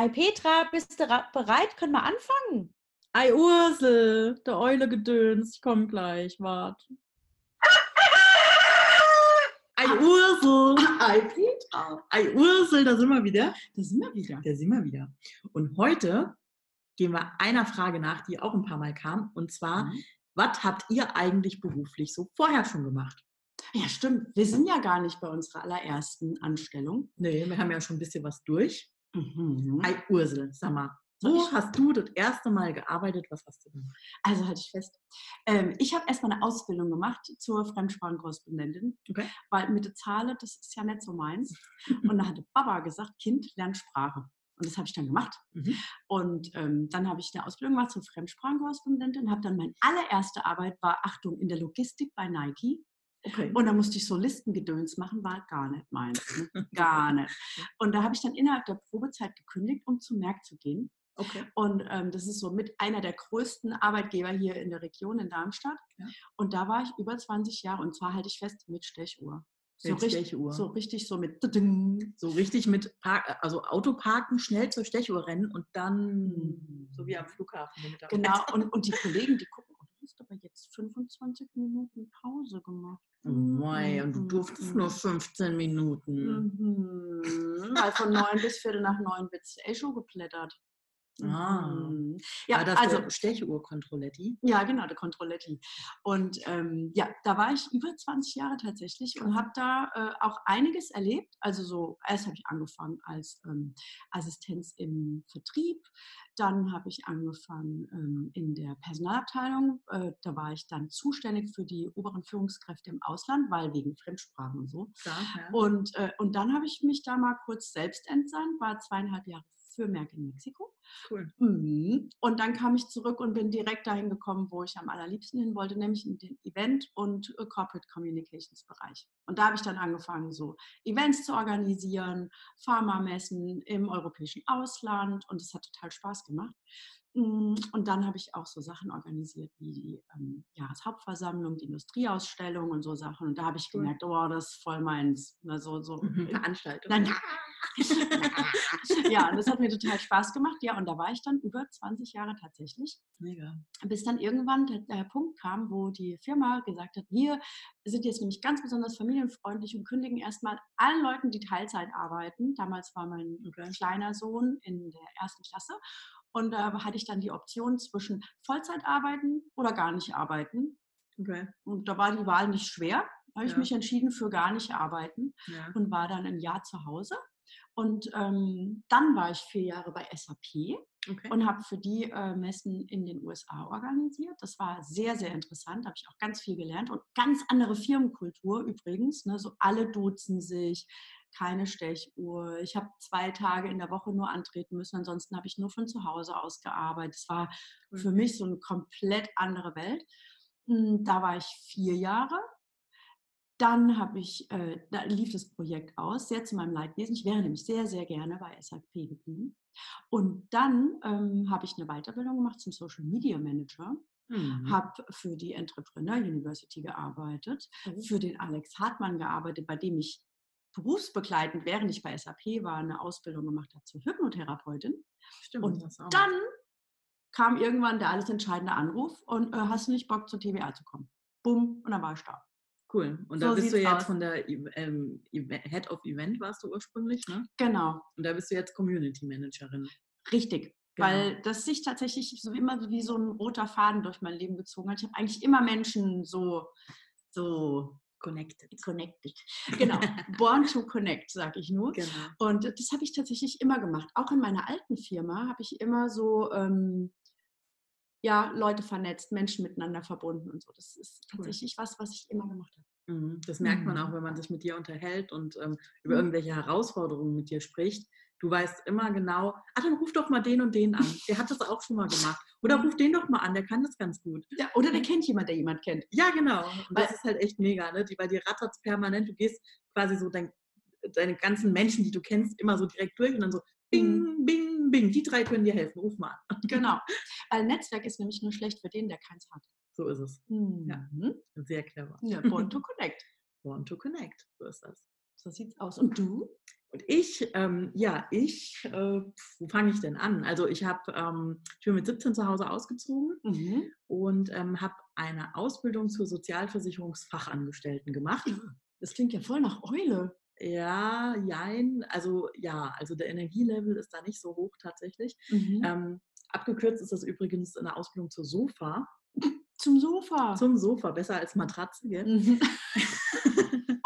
Ei Petra, bist du bereit? Können wir anfangen? Ei Ursel, der Eule gedöns, ich komm gleich, wart. Ei Ursel, Ei Petra. Ei Ursel, da sind wir wieder. Da sind wir wieder. Da sind wir wieder. Und heute gehen wir einer Frage nach, die auch ein paar Mal kam. Und zwar, Mhm. was habt ihr eigentlich beruflich so vorher schon gemacht? Ja, stimmt. Wir sind ja gar nicht bei unserer allerersten Anstellung. Nee, wir haben ja schon ein bisschen was durch. Mhm. Ei Ursel, sag mal, wo hast du das erste Mal gearbeitet? Was hast du gemacht? Also halte ich fest. Ähm, ich habe erstmal eine Ausbildung gemacht zur Fremdsprachenkorrespondentin, Okay. weil mit der Zahle, das ist ja nicht so meins. Und da hatte Baba gesagt, Kind, lern Sprache. Und das habe ich dann gemacht. Mhm. Und ähm, dann habe ich eine Ausbildung gemacht zur Fremdsprachenkorrespondentin, habe dann meine allererste Arbeit war, Achtung, in der Logistik bei Nike. Okay. Und da musste ich so Listengedöns machen, war gar nicht meins. Ne? Gar nicht. Und da habe ich dann innerhalb der Probezeit gekündigt, um zum Merck zu gehen. okay. Und ähm, das ist so mit einer der größten Arbeitgeber hier in der Region in Darmstadt. Ja. Und da war ich über 20 Jahre und zwar halte ich fest mit Stechuhr. So, Mit richtig, Stechuhr. so richtig so mit. So richtig mit Park, also Autoparken, schnell zur Stechuhr rennen und dann Mhm. so wie am Flughafen. Genau, und, und die Kollegen, die gucken, aber jetzt 25 Minuten Pause gemacht. Oh mei, und du Mhm, durftest mhm. nur 15 Minuten. Mhm. Weil von neun bis Viertel nach neun wird Echo geplättert. Ah. Mhm. Ja, War das also der Stechuhr-Kontrolletti? Ja, genau, der Controletti. Und ähm, ja, da war ich über 20 Jahre tatsächlich und habe da äh, auch einiges erlebt. Also so, erst habe ich angefangen als ähm, Assistenz im Vertrieb, dann habe ich angefangen ähm, in der Personalabteilung. Äh, da war ich dann zuständig für die oberen Führungskräfte im Ausland, weil wegen Fremdsprachen und so. Klar, ja. Und, äh, und dann habe ich mich da mal kurz selbst entsandt, war zweieinhalb Jahre für Merck in Mexiko. cool. Mhm. Und dann kam ich zurück und bin direkt dahin gekommen, wo ich am allerliebsten hin wollte, nämlich in den Event- und äh, Corporate Communications Bereich. Und da habe ich dann angefangen, so Events zu organisieren, Pharmamessen im europäischen Ausland und es hat total Spaß gemacht. Mm, Und dann habe ich auch so Sachen organisiert wie die ähm, Jahreshauptversammlung, die Industrieausstellung und so Sachen. Und da habe ich gemerkt, oh, das ist voll meins. Na, so, so Mhm. Veranstaltung. Nein. ja, und das hat mir total Spaß gemacht. Ja, und da war ich dann über 20 Jahre tatsächlich, Mega. bis dann irgendwann der, der Punkt kam, wo die Firma gesagt hat, wir sind jetzt nämlich ganz besonders familienfreundlich und kündigen erstmal allen Leuten, die Teilzeit arbeiten. Damals war mein Okay. kleiner Sohn in der ersten Klasse. Und da hatte ich dann die Option zwischen Vollzeit arbeiten oder gar nicht arbeiten. Okay. Und da war die Wahl nicht schwer. Da habe ich Ja. mich entschieden für gar nicht arbeiten Ja. und war dann ein Jahr zu Hause. Und ähm, dann war ich vier Jahre bei SAP Okay. und habe für die äh, Messen in den USA organisiert. Das war sehr, sehr interessant. Da habe ich auch ganz viel gelernt und ganz andere Firmenkultur übrigens. Ne? So alle duzen sich, keine Stechuhr. Ich habe zwei Tage in der Woche nur antreten müssen. Ansonsten habe ich nur von zu Hause aus gearbeitet. Es war Cool. für mich so eine komplett andere Welt. Mm, Da war ich vier Jahre. Dann habe ich, äh, da lief das Projekt aus, sehr zu meinem Leidwesen. Ich wäre nämlich sehr, sehr gerne bei SAP geblieben. Und dann ähm, habe ich eine Weiterbildung gemacht zum Social Media Manager, Mhm. habe für die Entrepreneur University gearbeitet, Oh. für den Alex Hartmann gearbeitet, bei dem ich berufsbegleitend, während ich bei SAP war, eine Ausbildung gemacht habe zur Hypnotherapeutin. Stimmt. Und das auch. Dann kam irgendwann der alles entscheidende Anruf und äh, hast du nicht Bock zur TVA zu kommen? Bumm, und dann war ich da. Cool. Und So da bist du jetzt aus. von der ähm, Head of Event warst du ursprünglich, ne? Genau, Und da bist du jetzt Community Managerin. richtig. Genau. Weil das sich tatsächlich so immer so wie so ein roter Faden durch mein Leben gezogen hat. Ich habe eigentlich immer Menschen so, so Connected. connected. Genau, born to connect, sage ich nur. Genau. Und das habe ich tatsächlich immer gemacht. Auch in meiner alten Firma habe ich immer so ähm, ja, Leute vernetzt, Menschen miteinander verbunden und so. Das ist Cool. tatsächlich was, was ich immer gemacht habe. Mhm. Das merkt man Mhm. auch, wenn man sich mit dir unterhält und ähm, über Mhm. irgendwelche Herausforderungen mit dir spricht. Du weißt immer genau, ah, dann ruf doch mal den und den an. Der hat das auch schon mal gemacht. Oder ruf den doch mal an, der kann das ganz gut. Ja, oder der kennt jemand, der jemand kennt. Ja, genau. Und das ist halt echt mega, ne? Die, weil dir rattert permanent. Du gehst quasi so dein, deine ganzen Menschen, die du kennst, immer so direkt durch und dann so bing, bing, bing. Die drei können dir helfen. Ruf mal an. Genau. Weil Netzwerk ist nämlich nur schlecht für den, der keins hat. So ist es. Mhm. Sehr clever. Ja, born to connect. Want to connect. So ist das. So sieht's aus. Und du? Und ich, ähm, ja, ich, äh, wo fange ich denn an? Also ich habe, ähm, ich bin mit 17 zu Hause ausgezogen Mhm. und ähm, habe eine Ausbildung zur Sozialversicherungsfachangestellten gemacht. Das klingt ja voll nach Eule. Ja, jein, also ja, also der Energielevel ist da nicht so hoch tatsächlich. Mhm. Ähm, abgekürzt ist das übrigens eine Ausbildung zur Sofa. Zum Sofa. Zum Sofa, besser als Matratze, gell? Mhm.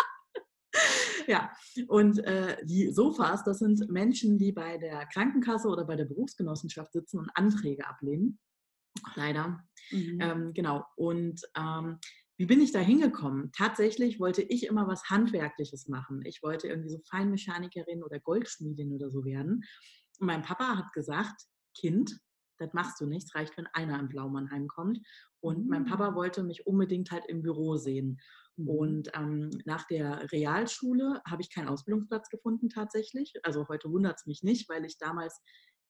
Ja, und äh, die Sofas, das sind Menschen, die bei der Krankenkasse oder bei der Berufsgenossenschaft sitzen und Anträge ablehnen. Leider. Mhm. Ähm, genau. Und ähm, wie bin ich da hingekommen? Tatsächlich wollte ich immer was Handwerkliches machen. Ich wollte irgendwie so Feinmechanikerin oder Goldschmiedin oder so werden. Und mein Papa hat gesagt, Kind, das machst du nicht, es reicht, wenn einer im Blaumannheim kommt. Und mein Papa Mm. wollte mich unbedingt halt im Büro sehen. Mhm. Und ähm, nach der Realschule habe ich keinen Ausbildungsplatz gefunden tatsächlich. Also heute wundert es mich nicht, weil ich damals,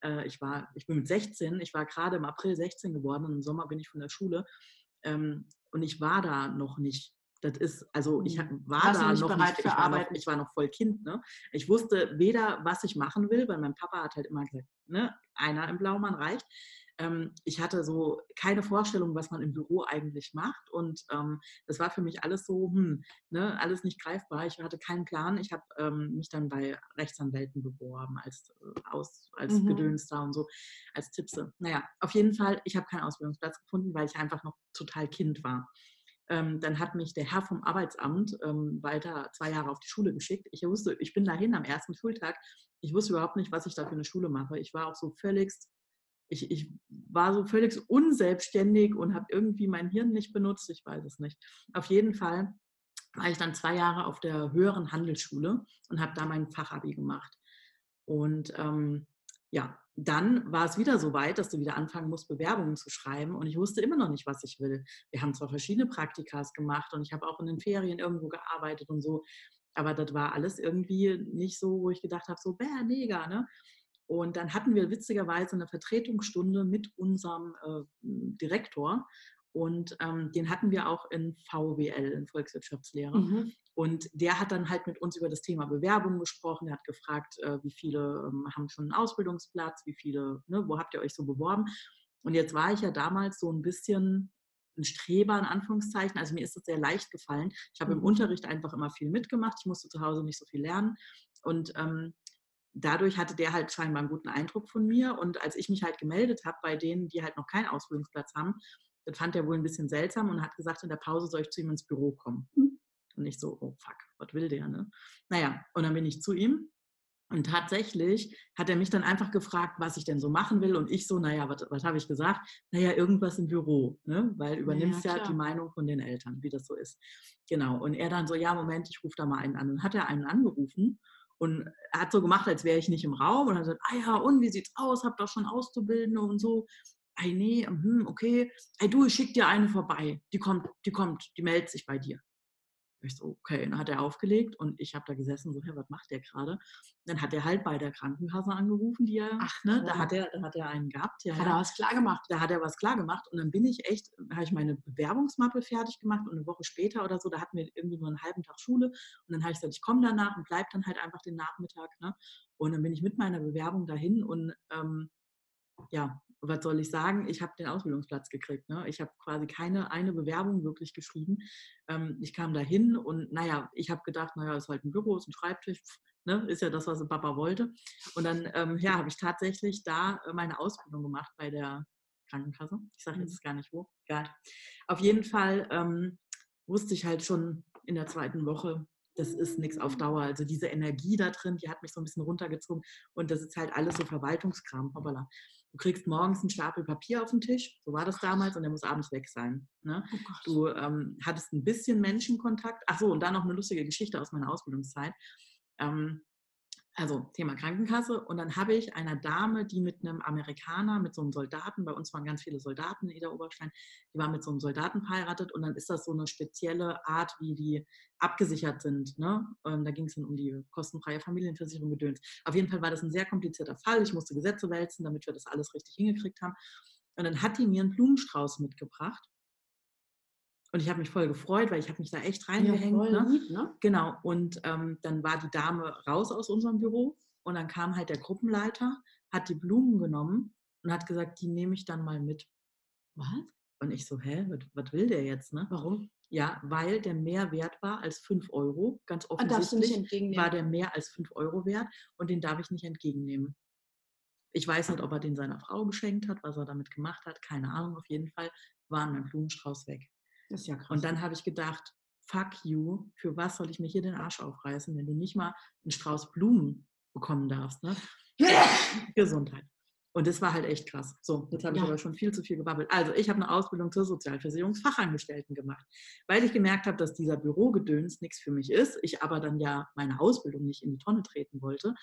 äh, ich war, ich bin mit 16, ich war gerade im April 16 geworden und im Sommer bin ich von der Schule. Ähm, und ich war da noch nicht. Das ist, also ich Mhm. war Warst da nicht noch bereit nicht, für ich war noch, Arbeit? ich war noch voll Kind. Ne? Ich wusste weder, was ich machen will, weil mein Papa hat halt immer gesagt, ne, einer im Blaumann reicht. Ähm, ich hatte so keine Vorstellung, was man im Büro eigentlich macht. Und ähm, das war für mich alles so, hm, ne, alles nicht greifbar. Ich hatte keinen Plan. Ich habe ähm, mich dann bei Rechtsanwälten beworben als, äh, aus, als Mhm. Gedöns da und so, als Tippse. Naja, auf jeden Fall, ich habe keinen Ausbildungsplatz gefunden, weil ich einfach noch total Kind war. Ähm, dann hat mich der Herr vom Arbeitsamt ähm, weiter zwei Jahre auf die Schule geschickt. Ich wusste, ich bin dahin am ersten Schultag. Ich wusste überhaupt nicht, was ich da für eine Schule mache. Ich war auch so völligst, ich, ich war so völlig unselbstständig und habe irgendwie mein Hirn nicht benutzt. Ich weiß es nicht. Auf jeden Fall war ich dann zwei Jahre auf der höheren Handelsschule und habe da mein Fachabi gemacht. Und ähm, ja, dann war es wieder so weit, dass du wieder anfangen musst, Bewerbungen zu schreiben. Und ich wusste immer noch nicht, was ich will. Wir haben zwar verschiedene Praktikas gemacht und ich habe auch in den Ferien irgendwo gearbeitet und so. Aber das war alles irgendwie nicht so, wo ich gedacht habe, so, bäh, mega, ne? Und dann hatten wir witzigerweise eine Vertretungsstunde mit unserem äh, Direktor. Und ähm, den hatten wir auch in VWL, in Volkswirtschaftslehre. Mhm. Und der hat dann halt mit uns über das Thema Bewerbung gesprochen. Er hat gefragt, äh, wie viele ähm, haben schon einen Ausbildungsplatz, wie viele, ne, wo habt ihr euch so beworben? Und jetzt war ich ja damals so ein bisschen ein Streber in Anführungszeichen. Also mir ist es sehr leicht gefallen. Ich habe im Mhm. Unterricht einfach immer viel mitgemacht. Ich musste zu Hause nicht so viel lernen. Und ähm, dadurch hatte der halt scheinbar einen guten Eindruck von mir. Und als ich mich halt gemeldet habe bei denen, die halt noch keinen Ausbildungsplatz haben, das fand er wohl ein bisschen seltsam und hat gesagt, in der Pause soll ich zu ihm ins Büro kommen. Mhm. Und ich so, oh fuck, was will der, ne? Naja, und dann bin ich zu ihm. Und tatsächlich hat er mich dann einfach gefragt, was ich denn so machen will. Und ich so, naja, was, was habe ich gesagt? Naja, irgendwas im Büro, ne? weil übernimmst ja, klar. die Meinung von den Eltern, wie das so ist. Genau. Und er dann so, ja, Moment, ich rufe da mal einen an. Und hat er einen angerufen und er hat so gemacht, als wäre ich nicht im Raum. Und hat gesagt, ah ja, und wie sieht's aus? Habt doch schon Auszubildende und so. Ei, nee, hm, okay. Ey, du, ich schick dir eine vorbei. Die kommt, die kommt, die meldet sich bei dir. Ich so, okay. Und dann hat er aufgelegt und ich habe da gesessen, so, hey, was macht der gerade? Dann hat er halt bei der Krankenkasse angerufen, die er, Ach, ne, da hat er, da hat er einen gehabt. Ja, Hat ja er was klar gemacht? da hat er was klar gemacht und dann bin ich echt, da habe ich meine Bewerbungsmappe fertig gemacht und eine Woche später oder so, da hatten wir irgendwie nur einen halben Tag Schule und dann habe ich gesagt, ich komme danach und bleibe dann halt einfach den Nachmittag. Ne? Und dann bin ich mit meiner Bewerbung dahin und ähm, ja, was soll ich sagen? Ich habe den Ausbildungsplatz gekriegt. Ne? Ich habe quasi keine eine Bewerbung wirklich geschrieben. Ähm, ich kam dahin und naja, ich habe gedacht, naja, ist halt ein Büro, ist ein Schreibtisch, pf, ne? ist ja das, was Papa wollte. Und dann ähm, ja, habe ich tatsächlich da äh, meine Ausbildung gemacht bei der Krankenkasse. Ich sage Mhm. jetzt gar nicht wo. Egal. Auf jeden Fall ähm, wusste ich halt schon in der zweiten Woche, das ist nichts auf Dauer. Also diese Energie da drin, die hat mich so ein bisschen runtergezogen. Und das ist halt alles so Verwaltungskram. Hoppala. Du kriegst morgens einen Stapel Papier auf den Tisch, so war das damals, und der muss abends weg sein. Ne? Oh. Du ähm, hattest ein bisschen Menschenkontakt. Ach so, und dann noch eine lustige Geschichte aus meiner Ausbildungszeit. Ähm, also Thema Krankenkasse. Und dann habe ich einer Dame, die mit einem Amerikaner, mit so einem Soldaten, bei uns waren ganz viele Soldaten in Ida Oberstein, die war mit so einem Soldaten verheiratet und dann ist das so eine spezielle Art, wie die abgesichert sind. Ne? Und da ging es dann um die kostenfreie Familienversicherung gedöns. Auf jeden Fall war das ein sehr komplizierter Fall. Ich musste Gesetze wälzen, damit wir das alles richtig hingekriegt haben. Und dann hat die mir einen Blumenstrauß mitgebracht. Und ich habe mich voll gefreut, weil ich habe mich da echt reingehängt. Ja, ne? lieb, ne? Genau. Und ähm, dann war die Dame raus aus unserem Büro und dann kam halt der Gruppenleiter, hat die Blumen genommen und hat gesagt, die nehme ich dann mal mit. Was? Und ich so, hä, was, will der jetzt? Ne? Warum? Ja, weil der mehr wert war als 5 Euro. Ganz Ah, offensichtlich entgegennehmen. war der mehr als 5 Euro wert und den darf ich nicht entgegennehmen. Ich weiß nicht, ob er den seiner Frau geschenkt hat, was er damit gemacht hat. Keine Ahnung, auf jeden Fall war mein Blumenstrauß weg. Das ist ja krass. Und dann habe ich gedacht, fuck you, für was soll ich mir hier den Arsch aufreißen, wenn du nicht mal einen Strauß Blumen bekommen darfst. Ne? Gesundheit. Und das war halt echt krass. So, jetzt habe ich Ja. aber schon viel zu viel gebabbelt. Also, ich habe eine Ausbildung zur Sozialversicherungsfachangestellten gemacht, weil ich gemerkt habe, dass dieser Bürogedöns nichts für mich ist. Ich aber dann ja meine Ausbildung nicht in die Tonne treten wollte,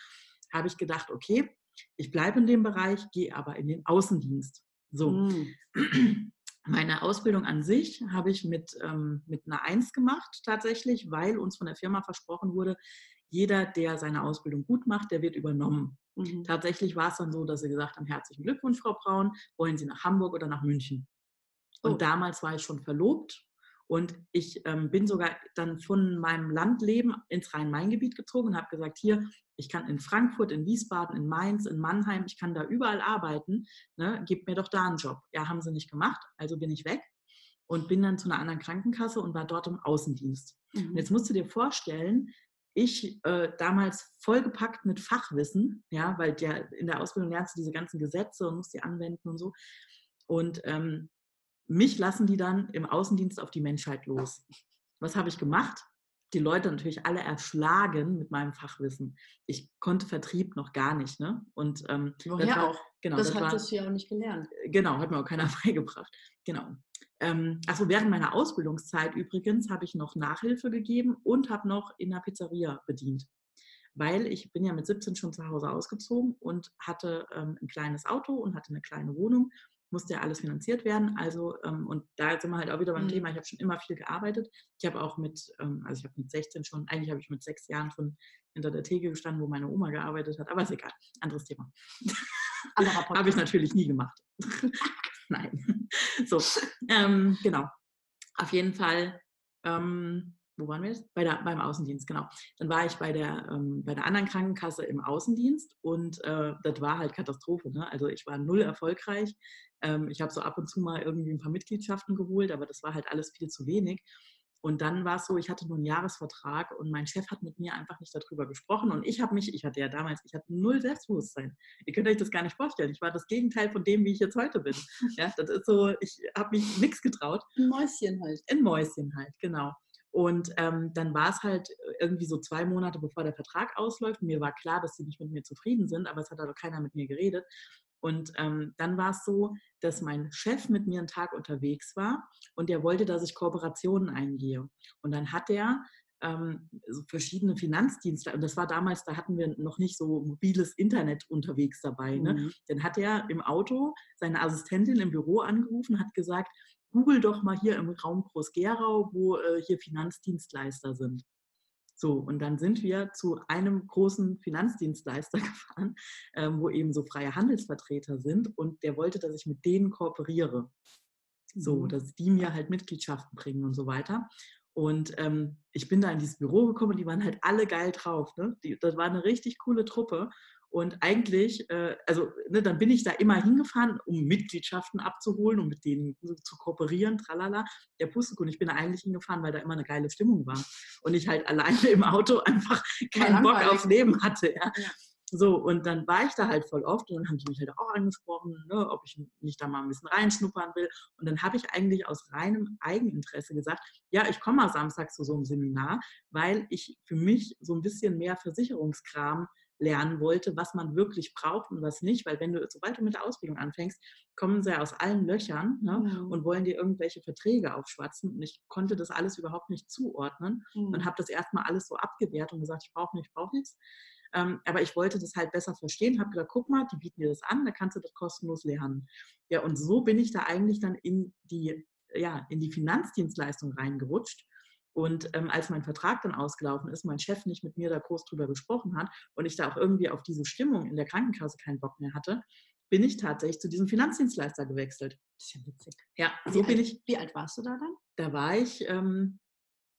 habe ich gedacht, okay, ich bleibe in dem Bereich, gehe aber in den Außendienst. So, Mm. meine Ausbildung an sich habe ich mit, ähm, mit einer Eins gemacht tatsächlich, weil uns von der Firma versprochen wurde, jeder, der seine Ausbildung gut macht, der wird übernommen. Mhm. Tatsächlich war es dann so, dass sie gesagt haben, herzlichen Glückwunsch, Frau Braun, wollen Sie nach Hamburg oder nach München? Und Oh. damals war ich schon verlobt und ich ähm, bin sogar dann von meinem Landleben ins Rhein-Main-Gebiet gezogen und habe gesagt, hier, ich kann in Frankfurt, in Wiesbaden, in Mainz, in Mannheim, ich kann da überall arbeiten, ne, gebt mir doch da einen Job. Ja, haben sie nicht gemacht, also bin ich weg und bin dann zu einer anderen Krankenkasse und war dort im Außendienst. Mhm. jetzt musst du dir vorstellen, ich äh, damals vollgepackt mit Fachwissen, ja, weil der, in der Ausbildung lernst du diese ganzen Gesetze und musst die anwenden und so. Und ähm, mich lassen die dann im Außendienst auf die Menschheit los. Was habe ich gemacht? Die Leute natürlich alle erschlagen mit meinem Fachwissen. Ich konnte Vertrieb noch gar nicht, ne? Und ähm, das war, auch? Genau, das, das war, hattest du ja auch nicht gelernt. genau, hat mir auch keiner beigebracht. Genau. Ähm, also während meiner Ausbildungszeit übrigens habe ich noch Nachhilfe gegeben und habe noch in einer Pizzeria bedient. Weil ich bin ja mit 17 schon zu Hause ausgezogen und hatte ähm, ein kleines Auto und hatte eine kleine Wohnung, musste ja alles finanziert werden. Also, ähm, und da sind wir halt auch wieder beim Mhm. Thema, ich habe schon immer viel gearbeitet. Ich habe auch mit, ähm, also ich habe mit 16 schon, eigentlich habe ich mit sechs Jahren schon hinter der Theke gestanden, wo meine Oma gearbeitet hat, aber ist egal, anderes Thema. Habe ich natürlich nie gemacht. Nein. So, ähm, genau. Auf jeden Fall, ähm, wo waren wir jetzt? Bei der, beim Außendienst, genau. Dann war ich bei der, ähm, bei der anderen Krankenkasse im Außendienst und äh, das war halt Katastrophe. Ne? Also ich war null erfolgreich. Ähm, ich habe so ab und zu mal irgendwie ein paar Mitgliedschaften geholt, aber das war halt alles viel zu wenig. Und dann war es so, ich hatte nur einen Jahresvertrag und mein Chef hat mit mir einfach nicht darüber gesprochen. Und ich habe mich, ich hatte ja damals, ich hatte null Selbstbewusstsein. Ihr könnt euch das gar nicht vorstellen. Ich war das Gegenteil von dem, wie ich jetzt heute bin. Ja, das ist so, ich habe mich nichts getraut. Ein Mäuschen halt. Ein Mäuschen halt, genau. Und ähm, dann war es halt irgendwie so zwei Monate, bevor der Vertrag ausläuft. Mir war klar, dass sie nicht mit mir zufrieden sind, aber es hat aber keiner mit mir geredet. Und ähm, dann war es so, dass mein Chef mit mir einen Tag unterwegs war und der wollte, dass ich Kooperationen eingehe. Und dann hat er ähm, so verschiedene Finanzdienste, und das war damals, da hatten wir noch nicht so mobiles Internet unterwegs dabei. Ne? Mhm. Dann hat er im Auto seine Assistentin im Büro angerufen und hat gesagt, google doch mal hier im Raum Groß-Gerau, wo äh, hier Finanzdienstleister sind. So, und dann sind wir zu einem großen Finanzdienstleister gefahren, ähm, wo eben so freie Handelsvertreter sind und der wollte, dass ich mit denen kooperiere. So, Mhm. dass die mir halt Mitgliedschaften bringen und so weiter. Und ähm, ich bin da in dieses Büro gekommen und die waren halt alle geil drauf. Ne? Die, das war eine richtig coole Truppe. Und eigentlich, äh, also ne, dann bin ich da immer hingefahren, um Mitgliedschaften abzuholen und mit denen zu kooperieren, tralala. Der Pustekuchen, ich bin da eigentlich hingefahren, weil da immer eine geile Stimmung war. Und ich halt alleine im Auto einfach keinen Bock aufs Leben hatte. Ja. Ja. So, und dann war ich da halt voll oft und dann haben die mich halt auch angesprochen, ne, ob ich nicht da mal ein bisschen reinschnuppern will. Und dann habe ich eigentlich aus reinem Eigeninteresse gesagt, ja, ich komme mal samstags zu so einem Seminar, weil ich für mich so ein bisschen mehr Versicherungskram lernen wollte, was man wirklich braucht und was nicht, weil wenn du, sobald du mit der Ausbildung anfängst, kommen sie ja aus allen Löchern ne, Mhm. und wollen dir irgendwelche Verträge aufschwatzen und ich konnte das alles überhaupt nicht zuordnen und Mhm. habe das erstmal alles so abgewehrt und gesagt, ich brauche nicht, ich brauche nichts. Ähm, aber ich wollte das halt besser verstehen, habe gesagt, guck mal, die bieten dir das an, da kannst du das kostenlos lernen. Ja, und so bin ich da eigentlich dann in die, ja, in die Finanzdienstleistung reingerutscht. Und ähm, als mein Vertrag dann ausgelaufen ist, mein Chef nicht mit mir da groß drüber gesprochen hat und ich da auch irgendwie auf diese Stimmung in der Krankenkasse keinen Bock mehr hatte, bin ich tatsächlich zu diesem Finanzdienstleister gewechselt. Das ist ja witzig. Ja, Wie so bin alt- ich. Wie alt warst du da dann? Da war ich ähm,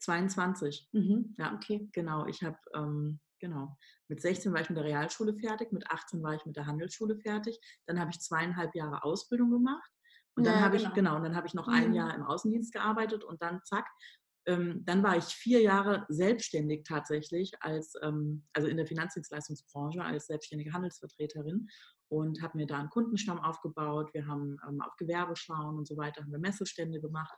22. Mhm. Ja, Okay. genau. Ich habe, ähm, genau, mit 16 war ich mit der Realschule fertig, mit 18 war ich mit der Handelsschule fertig. Dann habe ich zweieinhalb Jahre Ausbildung gemacht. Und dann Ja, habe ich, genau. genau, und dann habe ich noch ein Mhm. Jahr im Außendienst gearbeitet und dann zack. Ähm, dann war ich vier Jahre selbstständig tatsächlich, als, ähm, also in der Finanzdienstleistungsbranche als selbstständige Handelsvertreterin und habe mir da einen Kundenstamm aufgebaut. Wir haben ähm, auf Gewerbeschauen und so weiter, haben wir Messestände gemacht.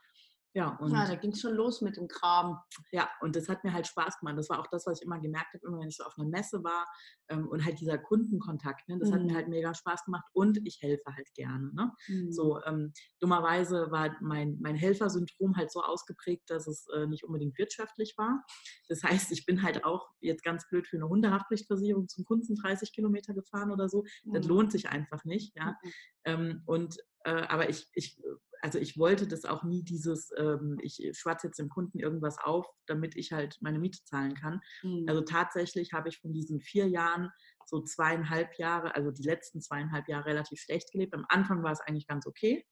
Ja, und Ja, da ging es schon los mit dem Kram. ja, und das hat mir halt Spaß gemacht. Das war auch das, was ich immer gemerkt habe, immer wenn ich so auf einer Messe war ähm, und halt dieser Kundenkontakt, ne, das hat mir Mhm. halt mega Spaß gemacht und ich helfe halt gerne. Ne? Mhm. So, ähm, dummerweise war mein, mein Helfersyndrom halt so ausgeprägt, dass es äh, nicht unbedingt wirtschaftlich war. Das heißt, ich bin halt auch jetzt ganz blöd für eine Hundehaftpflichtversicherung zum Kunden 30 Kilometer gefahren oder so. Das Mhm. lohnt sich einfach nicht. Ja? Mhm. Ähm, und aber ich, ich, also ich wollte das auch nie dieses, ähm, ich schwatze jetzt dem Kunden irgendwas auf, damit ich halt meine Miete zahlen kann. Mhm. Also tatsächlich habe ich von diesen vier Jahren so zweieinhalb Jahre, also die letzten zweieinhalb Jahre relativ schlecht gelebt. Am Anfang war es eigentlich ganz okay.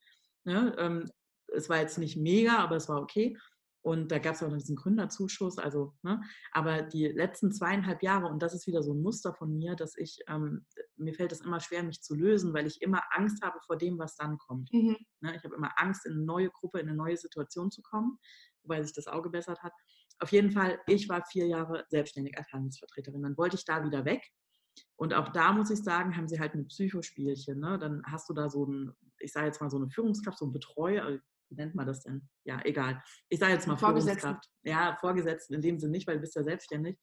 Ne? Ähm, es war jetzt nicht mega, aber es war okay. Und da gab es auch noch diesen Gründerzuschuss. Also, ne? Aber die letzten zweieinhalb Jahre, und das ist wieder so ein Muster von mir, dass ich, ähm, mir fällt es immer schwer, mich zu lösen, weil ich immer Angst habe vor dem, was dann kommt. Mhm. Ne? Ich habe immer Angst, in eine neue Gruppe, in eine neue Situation zu kommen, wobei sich das auch gebessert hat. Auf jeden Fall, ich war vier Jahre selbstständig als Handelsvertreterin. Dann wollte ich da wieder weg. Und auch da muss ich sagen, haben sie halt ein Psychospielchen. Ne? Dann hast du da so ein, ich sage jetzt mal so eine Führungskraft, so ein Betreuer, wie nennt man das denn? Ja, egal. Ich sage jetzt mal Vorgesetzten. Ja, Vorgesetzten in dem Sinne nicht, weil du bist ja selbstständig.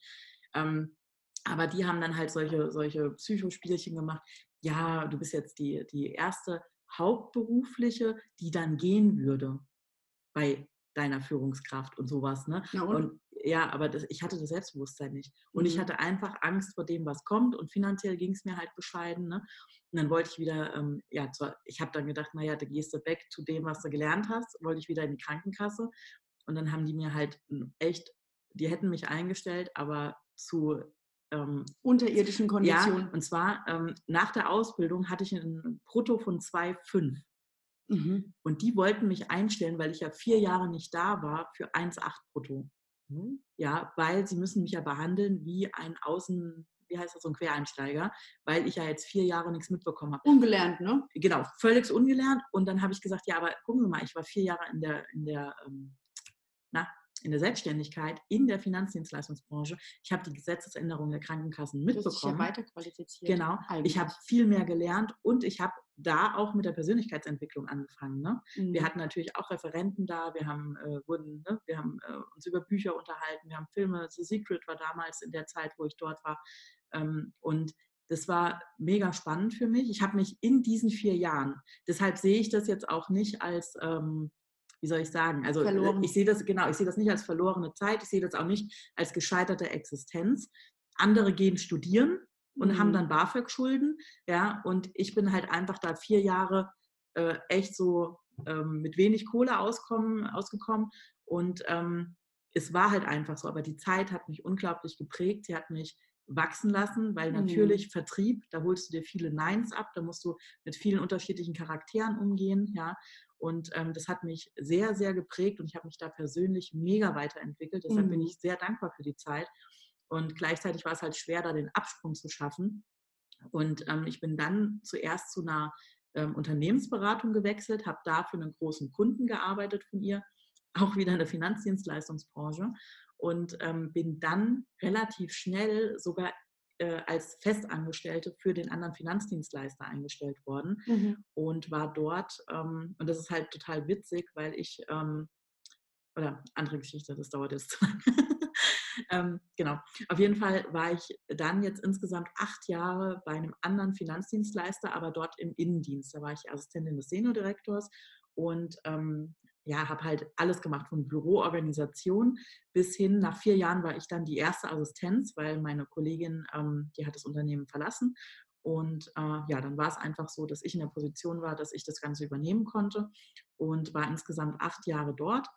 Ähm, aber die haben dann halt solche, solche Psychospielchen gemacht. Ja, du bist jetzt die, die erste Hauptberufliche, die dann gehen würde bei deiner Führungskraft und sowas. Ne? Na und? Und ja, aber das, ich hatte das Selbstbewusstsein nicht. Und ich Mhm. hatte einfach Angst vor dem, was kommt. Und finanziell ging es mir halt bescheiden. Ne? Und dann wollte ich wieder, ähm, ja, zwar, ich habe dann gedacht, naja, da gehst du back zu dem, was du gelernt hast, wollte ich wieder in die Krankenkasse. Und dann haben die mir halt ähm, echt, die hätten mich eingestellt, aber zu ähm, Unterirdischen ja, Konditionen. und zwar ähm, nach der Ausbildung hatte ich ein Brutto von 2,5. Mhm. Und die wollten mich einstellen, weil ich ja vier Jahre nicht da war, für 1,8 brutto. Mhm. Ja, weil sie müssen mich ja behandeln wie ein Außen, wie heißt das, so ein Quereinsteiger, weil ich ja jetzt vier Jahre nichts mitbekommen habe. Ungelernt, ne? Genau, völlig ungelernt. Und dann habe ich gesagt, ja, aber gucken Sie mal, ich war vier Jahre in der, in der, ähm, na, in der Selbstständigkeit, in der Finanzdienstleistungsbranche. Ich habe die Gesetzesänderungen der Krankenkassen dich ja mitbekommen. weiterqualifiziert. Genau. Ich eigentlich. habe viel mehr gelernt und ich habe da auch mit der Persönlichkeitsentwicklung angefangen. Ne? Wir Mhm. hatten natürlich auch Referenten da, wir haben, äh, wurden, ne, wir haben äh, uns über Bücher unterhalten, wir haben Filme, The Secret war damals in der Zeit, wo ich dort war. Ähm, und das war mega spannend für mich. Ich habe mich in diesen vier Jahren, deshalb sehe ich das jetzt auch nicht als, ähm, wie soll ich sagen, also äh, Verloren. ich sehe das, genau, ich sehe das nicht als verlorene Zeit, ich sehe das auch nicht als gescheiterte Existenz. Andere gehen studieren und haben Mhm. dann BAföG-Schulden, ja, und ich bin halt einfach da vier Jahre äh, echt so ähm, mit wenig Kohle auskommen, ausgekommen und ähm, es war halt einfach so, aber die Zeit hat mich unglaublich geprägt, sie hat mich wachsen lassen, weil Mhm. natürlich Vertrieb, da holst du dir viele Neins ab, da musst du mit vielen unterschiedlichen Charakteren umgehen, ja, und ähm, das hat mich sehr, sehr geprägt und ich habe mich da persönlich mega weiterentwickelt, deshalb bin Mhm. ich sehr dankbar für die Zeit. Und gleichzeitig war es halt schwer, da den Absprung zu schaffen. Und ähm, ich bin dann zuerst zu einer ähm, Unternehmensberatung gewechselt, habe da für einen großen Kunden gearbeitet von ihr, auch wieder in der Finanzdienstleistungsbranche und ähm, bin dann relativ schnell sogar äh, als Festangestellte für den anderen Finanzdienstleister eingestellt worden Mhm. und war dort, ähm, und das ist halt total witzig, weil ich, ähm, oder andere Geschichte, das dauert jetzt zu lang. ähm, genau, auf jeden Fall war ich dann jetzt insgesamt acht Jahre bei einem anderen Finanzdienstleister, aber dort im Innendienst. Da war ich Assistentin des Seniordirektors und ähm, ja, habe halt alles gemacht, von Büroorganisation bis hin, nach vier Jahren war ich dann die erste Assistenz, weil meine Kollegin, ähm, die hat das Unternehmen verlassen. Und äh, ja, dann war es einfach so, dass ich in der Position war, dass ich das Ganze übernehmen konnte und war insgesamt acht Jahre dort.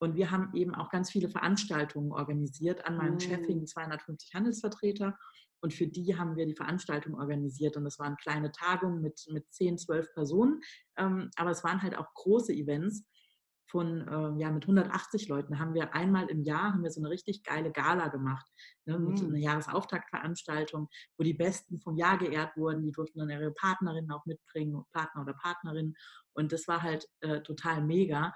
Und wir haben eben auch ganz viele Veranstaltungen organisiert. An meinem Chef Mm. hingen 250 Handelsvertreter und für die haben wir die Veranstaltung organisiert. Und das waren kleine Tagungen mit, mit 10, 12 Personen. Ähm, aber es waren halt auch große Events von, äh, ja, mit 180 Leuten haben wir einmal im Jahr, haben wir so eine richtig geile Gala gemacht, ne, mit Mhm. einer Jahresauftaktveranstaltung, wo die Besten vom Jahr geehrt wurden. Die durften dann ihre Partnerinnen auch mitbringen, Partner oder Partnerin. Und das war halt äh, total mega.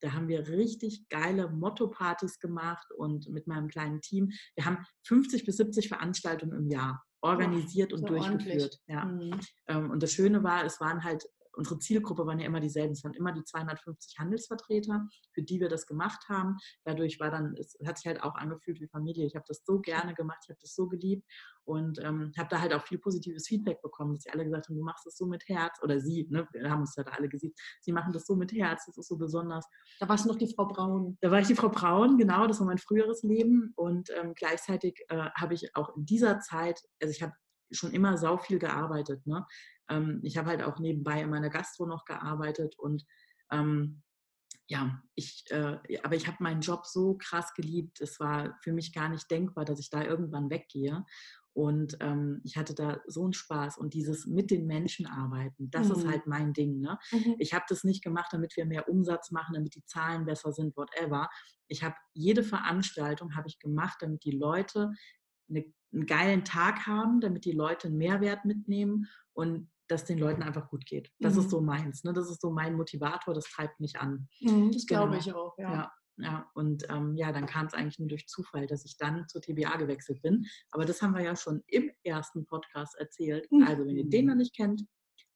Da haben wir richtig geile Motto-Partys gemacht und mit meinem kleinen Team. Wir haben 50 bis 70 Veranstaltungen im Jahr organisiert und so durchgeführt. Ja. Mhm. Und das Schöne war, es waren halt, unsere Zielgruppe waren ja immer dieselben. Es waren immer die 250 Handelsvertreter, für die wir das gemacht haben. Dadurch war dann, es hat sich halt auch angefühlt wie Familie. Ich habe das so gerne gemacht, ich habe das so geliebt und ähm, habe da halt auch viel positives Feedback bekommen, dass sie alle gesagt haben, du machst das so mit Herz. Oder sie, ne, wir haben uns ja da alle gesehen, sie machen das so mit Herz, das ist so besonders. Da warst du noch die Frau Braun. Da war ich die Frau Braun, genau, das war mein früheres Leben. Und ähm, gleichzeitig äh, habe ich auch in dieser Zeit, also ich habe schon immer sau viel gearbeitet. Ne? Ähm, ich habe halt auch nebenbei in meiner Gastro noch gearbeitet und ähm, ja, ich, äh, aber ich habe meinen Job so krass geliebt. Es war für mich gar nicht denkbar, dass ich da irgendwann weggehe. Und ähm, ich hatte da so einen Spaß und dieses mit den Menschen arbeiten, das ist Mhm. halt mein Ding. Ne? Mhm. Ich habe das nicht gemacht, damit wir mehr Umsatz machen, damit die Zahlen besser sind, whatever. Ich habe jede Veranstaltung habe ich gemacht, damit die Leute eine, einen geilen Tag haben, damit die Leute einen Mehrwert mitnehmen und dass den Leuten einfach gut geht. Das Mhm. ist so meins. Ne? Das ist so mein Motivator, das treibt mich an. Mhm, Das Genau. glaube ich auch, ja. Ja. Ja, und ähm, ja, dann kam es eigentlich nur durch Zufall, dass ich dann zur TBA gewechselt bin. Aber das haben wir ja schon im ersten Podcast erzählt. Mhm. Also, wenn ihr den noch nicht kennt,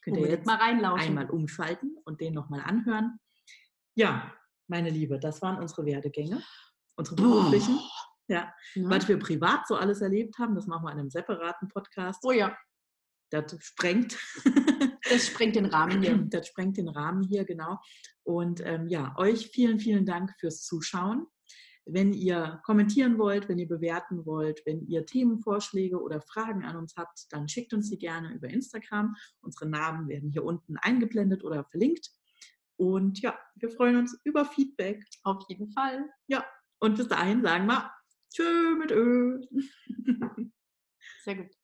könnt ihr jetzt mal reinlauschen. einmal umschalten und den nochmal anhören. Ja, meine Liebe, das waren unsere Werdegänge, unsere beruflichen. Ja, Ne? was wir privat so alles erlebt haben, das machen wir in einem separaten Podcast. Oh ja, Das sprengt. das sprengt den Rahmen hier. Das sprengt den Rahmen hier, genau. Und ähm, ja, euch vielen, vielen Dank fürs Zuschauen. Wenn ihr kommentieren wollt, wenn ihr bewerten wollt, wenn ihr Themenvorschläge oder Fragen an uns habt, dann schickt uns die gerne über Instagram. Unsere Namen werden hier unten eingeblendet oder verlinkt. Und ja, wir freuen uns über Feedback. Auf jeden Fall. Und bis dahin sagen wir Tschö mit Ö. Sehr gut.